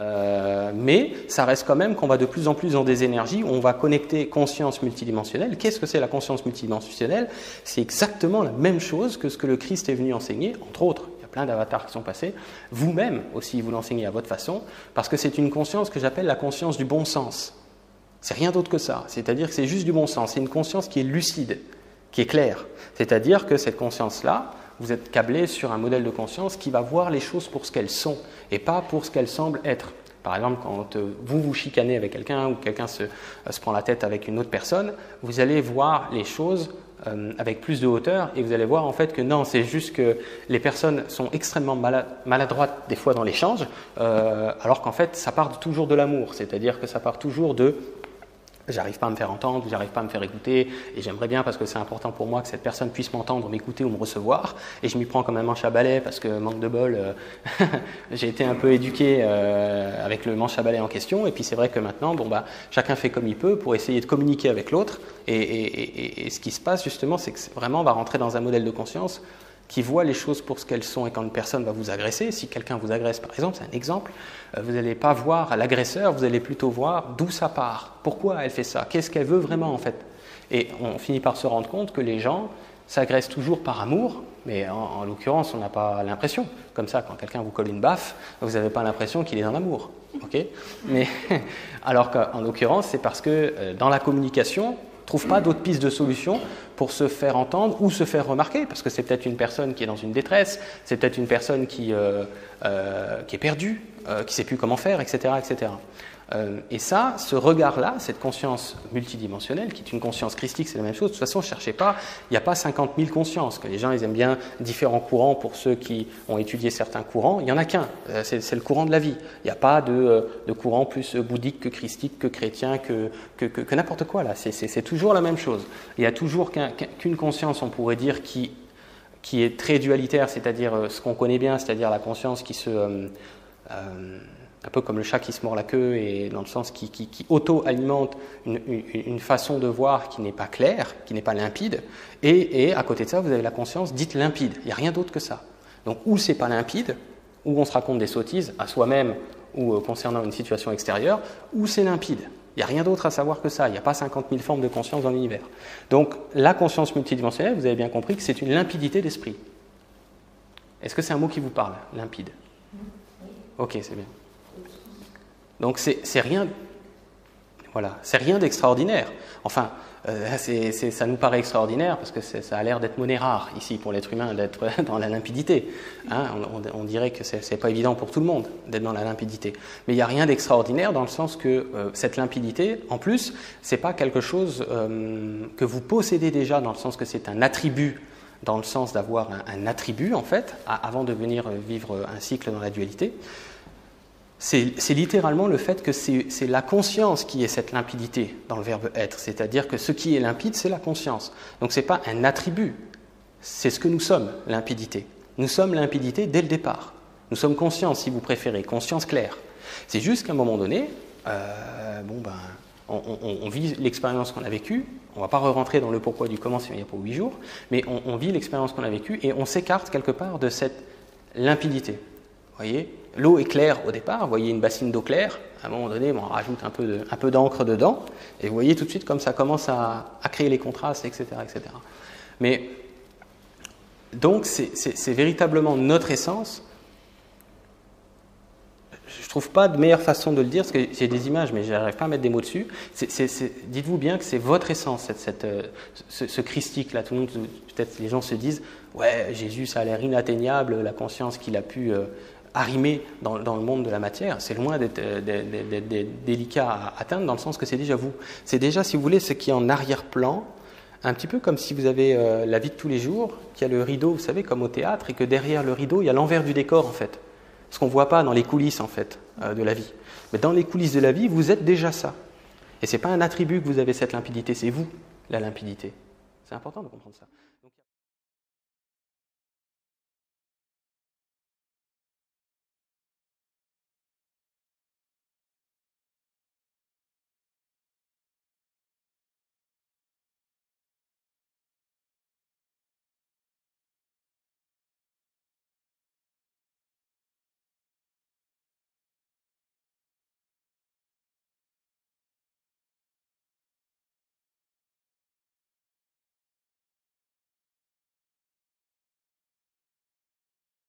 Euh, mais ça reste quand même qu'on va de plus en plus dans des énergies où on va connecter conscience multidimensionnelle. Qu'est-ce que c'est la conscience multidimensionnelle? C'est exactement la même chose que ce que le Christ est venu enseigner, entre autres. Il y a plein d'avatars qui sont passés. Vous-même aussi, vous l'enseignez à votre façon, parce que c'est une conscience que j'appelle la conscience du bon sens. C'est rien d'autre que ça. C'est-à-dire que c'est juste du bon sens. C'est une conscience qui est lucide, qui est claire. C'est-à-dire que cette conscience-là, vous êtes câblé sur un modèle de conscience qui va voir les choses pour ce qu'elles sont et pas pour ce qu'elles semblent être. Par exemple, quand euh, vous vous chicanez avec quelqu'un ou quelqu'un se, euh, se, prend la tête avec une autre personne, vous allez voir les choses euh, avec plus de hauteur et vous allez voir en fait que non, c'est juste que les personnes sont extrêmement maladroites des fois dans l'échange, alors qu'en fait ça part toujours de l'amour, c'est-à-dire que ça part toujours de J'arrive pas à me faire entendre, j'arrive pas à me faire écouter, et j'aimerais bien parce que c'est important pour moi que cette personne puisse m'entendre, m'écouter ou me recevoir, et je m'y prends comme un manche à balai parce que manque de bol, euh, j'ai été un peu éduqué euh, avec le manche à balai en question, et puis c'est vrai que maintenant, bon bah, chacun fait comme il peut pour essayer de communiquer avec l'autre, et, ce qui se passe justement, c'est que vraiment on va rentrer dans un modèle de conscience qui voit les choses pour ce qu'elles sont et quand une personne va vous agresser, si quelqu'un vous agresse par exemple, c'est un exemple, euh, vous n'allez pas voir l'agresseur, vous allez plutôt voir d'où ça part, pourquoi elle fait ça, qu'est-ce qu'elle veut vraiment en fait? Et on finit par se rendre compte que les gens s'agressent toujours par amour, mais en, l'occurrence on n'a pas l'impression. Comme ça, quand quelqu'un vous colle une baffe, vous n'avez pas l'impression qu'il est dans l'amour. mais alors qu'en l'occurrence, c'est parce que euh, dans la communication, trouve pas d'autres pistes de solution pour se faire entendre ou se faire remarquer, parce que c'est peut-être une personne qui est dans une détresse, c'est peut-être une personne qui, euh, euh, qui est perdue, euh, qui ne sait plus comment faire, etc. etc. Et ça, ce regard-là, cette conscience multidimensionnelle, qui est une conscience christique, c'est la même chose. De toute façon, ne cherchez pas, il n'y a pas 50 000 consciences. Que les gens, ils aiment bien différents courants pour ceux qui ont étudié certains courants. Il n'y en a qu'un, c'est le courant de la vie. Il n'y a pas de, de, courant plus bouddhique que christique, que chrétien, que, que, que, n'importe quoi. là. C'est toujours la même chose. Il n'y a toujours qu'une conscience, on pourrait dire, qui, qui est très dualitaire, c'est-à-dire ce qu'on connaît bien, c'est-à-dire la conscience qui se un peu comme le chat qui se mord la queue et dans le sens qui, auto-alimente une, façon de voir qui n'est pas claire, qui n'est pas limpide, et, à côté de ça, vous avez la conscience dite limpide. Il n'y a rien d'autre que ça. Donc, ou c'est pas limpide, ou on se raconte des sottises à soi-même ou euh, concernant une situation extérieure, ou c'est limpide. Il n'y a rien d'autre à savoir que ça. Il n'y a pas 50 000 formes de conscience dans l'univers. Donc, la conscience multidimensionnelle, vous avez bien compris que c'est une limpidité d'esprit. Est-ce que c'est un mot qui vous parle, limpide? Ok, c'est bien. Donc c'est rien, voilà, c'est rien d'extraordinaire. Enfin, euh, ça nous paraît extraordinaire parce que ça a l'air d'être monnaie rare ici pour l'être humain d'être dans la limpidité. Hein. on, dirait que c'est pas évident pour tout le monde d'être dans la limpidité. Mais il n'y a rien d'extraordinaire dans le sens que euh, cette limpidité, en plus, c'est pas quelque chose euh, que vous possédez déjà dans le sens que c'est un attribut dans le sens d'avoir un, un, attribut en fait, avant de venir vivre un cycle dans la dualité c'est littéralement le fait que c'est la conscience qui est cette limpidité dans le verbe être, c'est-à-dire que ce qui est limpide, c'est la conscience. Donc ce n'est pas un attribut, c'est ce que nous sommes, limpidité. Nous sommes limpidité dès le départ. Nous sommes conscients, si vous préférez, conscience claire. C'est juste qu'à un moment donné, euh, bon ben, on, vit l'expérience qu'on a vécue, on ne va pas re-rentrer dans le pourquoi du comment, il y a pour huit jours, mais on, vit l'expérience qu'on a vécue et on s'écarte quelque part de cette limpidité voyez L'eau est claire au départ, vous voyez une bassine d'eau claire, à un moment donné, on rajoute un peu, d'encre dedans, et vous voyez tout de suite comme ça commence à, créer les contrastes, etc. etc. Mais donc c'est véritablement notre essence. Je ne trouve pas de meilleure façon de le dire, parce que j'ai des images, mais je n'arrive pas à mettre des mots dessus. Dites-vous bien que c'est votre essence, euh, ce, christique-là. Tout le monde, peut-être les gens se disent, ouais, Jésus, ça a l'air inatteignable, la conscience qu'il a pu euh, arrimer dans, le monde de la matière, c'est loin d'être euh, délicat à atteindre dans le sens que c'est déjà vous. C'est déjà, si vous voulez, ce qui est en arrière-plan, un petit peu comme si vous avez euh, la vie de tous les jours, qu'il y a le rideau, vous savez, comme au théâtre, et que derrière le rideau, il y a l'envers du décor, en fait. Ce qu'on ne voit pas dans les coulisses, en fait, de la vie. Mais dans les coulisses de la vie, vous êtes déjà ça. Et ce n'est pas un attribut que vous avez cette limpidité, c'est vous, la limpidité. C'est important de comprendre ça.